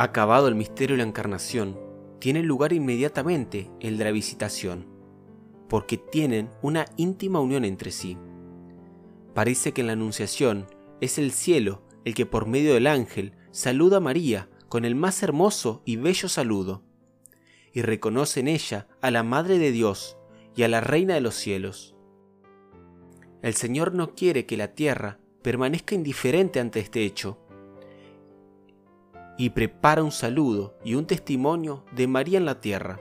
Acabado el misterio de la encarnación, tiene lugar inmediatamente el de la visitación, porque tienen una íntima unión entre sí. Parece que en la Anunciación es el cielo el que por medio del ángel saluda a María con el más hermoso y bello saludo, y reconoce en ella a la Madre de Dios y a la Reina de los cielos. El Señor no quiere que la tierra permanezca indiferente ante este hecho, y prepara un saludo y un testimonio de María en la tierra.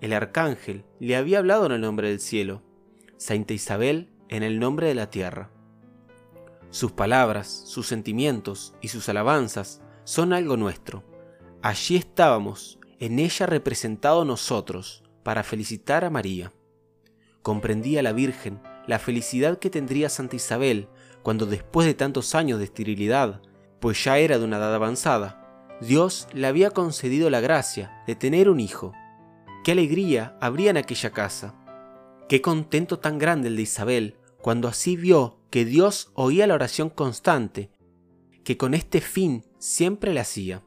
El arcángel le había hablado en el nombre del cielo, Santa Isabel en el nombre de la tierra. Sus palabras, sus sentimientos y sus alabanzas son algo nuestro. Allí estábamos, en ella representado nosotros, para felicitar a María. Comprendía la Virgen la felicidad que tendría Santa Isabel cuando después de tantos años de esterilidad, pues ya era de una edad avanzada, Dios le había concedido la gracia de tener un hijo. Qué alegría habría en aquella casa. Qué contento tan grande el de Isabel cuando así vio que Dios oía la oración constante, que con este fin siempre le hacía.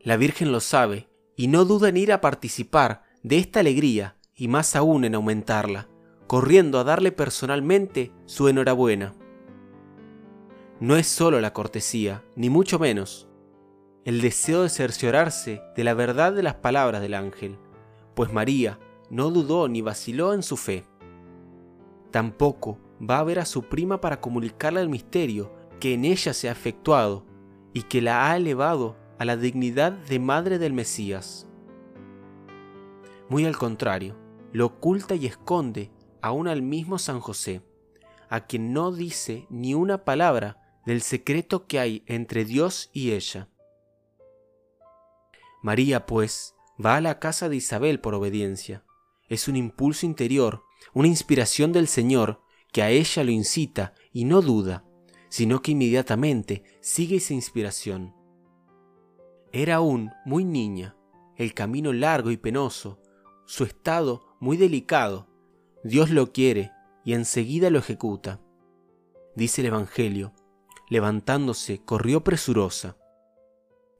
La Virgen lo sabe y no duda en ir a participar de esta alegría y más aún en aumentarla, corriendo a darle personalmente su enhorabuena. No es solo la cortesía, ni mucho menos, el deseo de cerciorarse de la verdad de las palabras del ángel, pues María no dudó ni vaciló en su fe. Tampoco va a ver a su prima para comunicarle el misterio que en ella se ha efectuado y que la ha elevado a la dignidad de madre del Mesías. Muy al contrario, lo oculta y esconde aún al mismo San José, a quien no dice ni una palabra del secreto que hay entre Dios y ella. María, pues, va a la casa de Isabel por obediencia. Es un impulso interior, una inspiración del Señor que a ella lo incita y no duda, sino que inmediatamente sigue esa inspiración. Era aún muy niña, el camino largo y penoso, su estado muy delicado. Dios lo quiere y enseguida lo ejecuta. Dice el Evangelio, levantándose, corrió presurosa.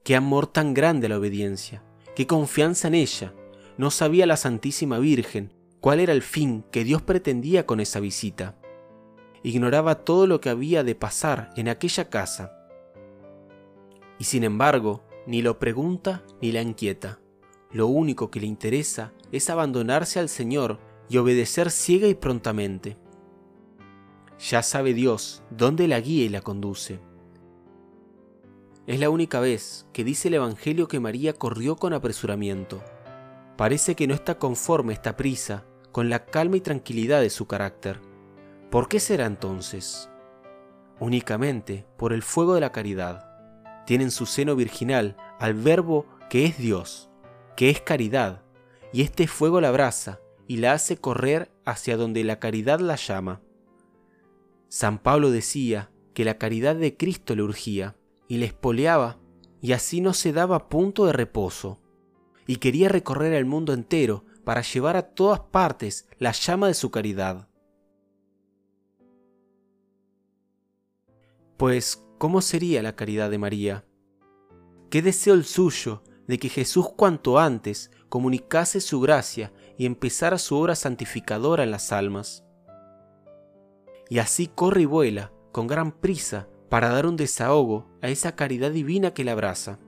Qué amor tan grande la obediencia, qué confianza en ella. No sabía la Santísima Virgen cuál era el fin que Dios pretendía con esa visita. Ignoraba todo lo que había de pasar en aquella casa. Y sin embargo, ni lo pregunta ni la inquieta. Lo único que le interesa es abandonarse al Señor y obedecer ciega y prontamente. Ya sabe Dios dónde la guía y la conduce. Es la única vez que dice el Evangelio que María corrió con apresuramiento. Parece que no está conforme esta prisa con la calma y tranquilidad de su carácter. ¿Por qué será entonces? Únicamente por el fuego de la caridad. Tiene en su seno virginal al Verbo que es Dios, que es caridad, y este fuego la abraza y la hace correr hacia donde la caridad la llama. San Pablo decía que la caridad de Cristo le urgía y le espoleaba y así no se daba punto de reposo, y quería recorrer el mundo entero para llevar a todas partes la llama de su caridad. Pues, ¿cómo sería la caridad de María? ¿Qué deseo el suyo de que Jesús cuanto antes comunicase su gracia y empezara su obra santificadora en las almas. Y así corre y vuela, con gran prisa, para dar un desahogo a esa caridad divina que la abraza.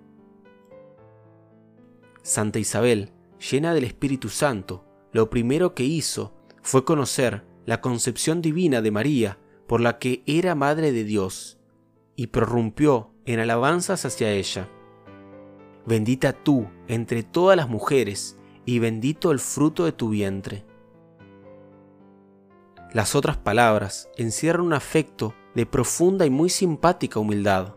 Santa Isabel, llena del Espíritu Santo, lo primero que hizo fue conocer la concepción divina de María por la que era Madre de Dios, y prorrumpió en alabanzas hacia ella. Bendita tú entre todas las mujeres, y bendito el fruto de tu vientre. Las otras palabras encierran un afecto de profunda y muy simpática humildad.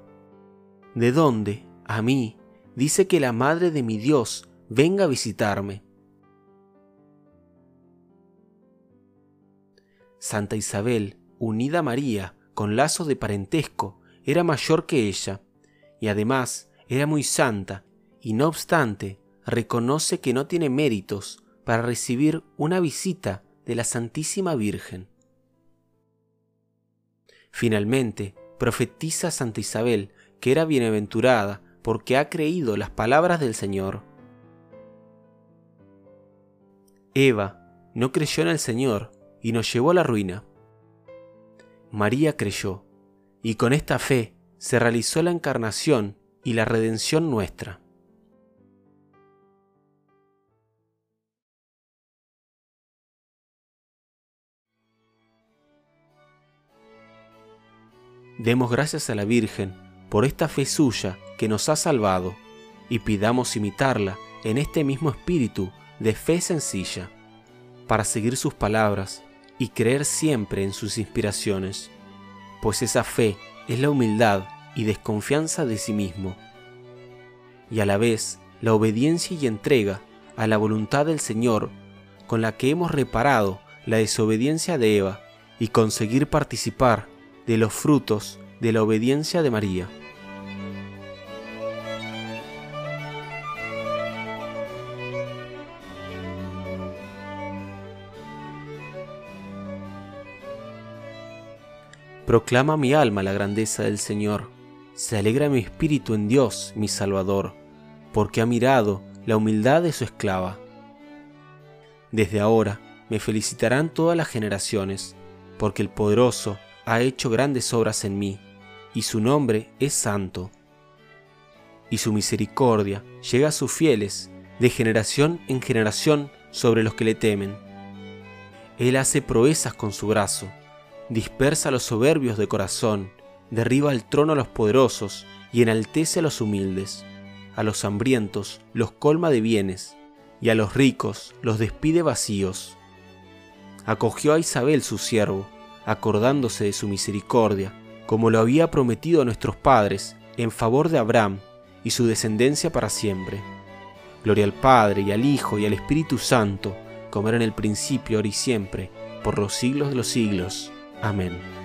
¿De dónde, a mí, dice que la Madre de mi Dios venga a visitarme? Santa Isabel, unida a María con lazos de parentesco, era mayor que ella, y además era muy santa y no obstante reconoce que no tiene méritos para recibir una visita de la Santísima Virgen. Finalmente, profetiza Santa Isabel que era bienaventurada porque ha creído las palabras del Señor. Eva no creyó en el Señor y nos llevó a la ruina. María creyó, y con esta fe se realizó la encarnación y la redención nuestra. Demos gracias a la Virgen por esta fe suya que nos ha salvado y pidamos imitarla en este mismo espíritu de fe sencilla, para seguir sus palabras y creer siempre en sus inspiraciones, pues esa fe es la humildad y desconfianza de sí mismo, y a la vez la obediencia y entrega a la voluntad del Señor con la que hemos reparado la desobediencia de Eva y conseguir participar de los frutos de la obediencia de María. Proclama mi alma la grandeza del Señor, se alegra mi espíritu en Dios, mi Salvador, porque ha mirado la humildad de su esclava. Desde ahora me felicitarán todas las generaciones, porque el poderoso ha hecho grandes obras en mí, y su nombre es santo. Y su misericordia llega a sus fieles de generación en generación sobre los que le temen. Él hace proezas con su brazo, dispersa a los soberbios de corazón, derriba al trono a los poderosos y enaltece a los humildes. A los hambrientos los colma de bienes, y a los ricos los despide vacíos. Acogió a Isabel su siervo, acordándose de su misericordia, como lo había prometido a nuestros padres, en favor de Abraham y su descendencia para siempre. Gloria al Padre y al Hijo y al Espíritu Santo, como era en el principio, ahora y siempre, por los siglos de los siglos. Amén.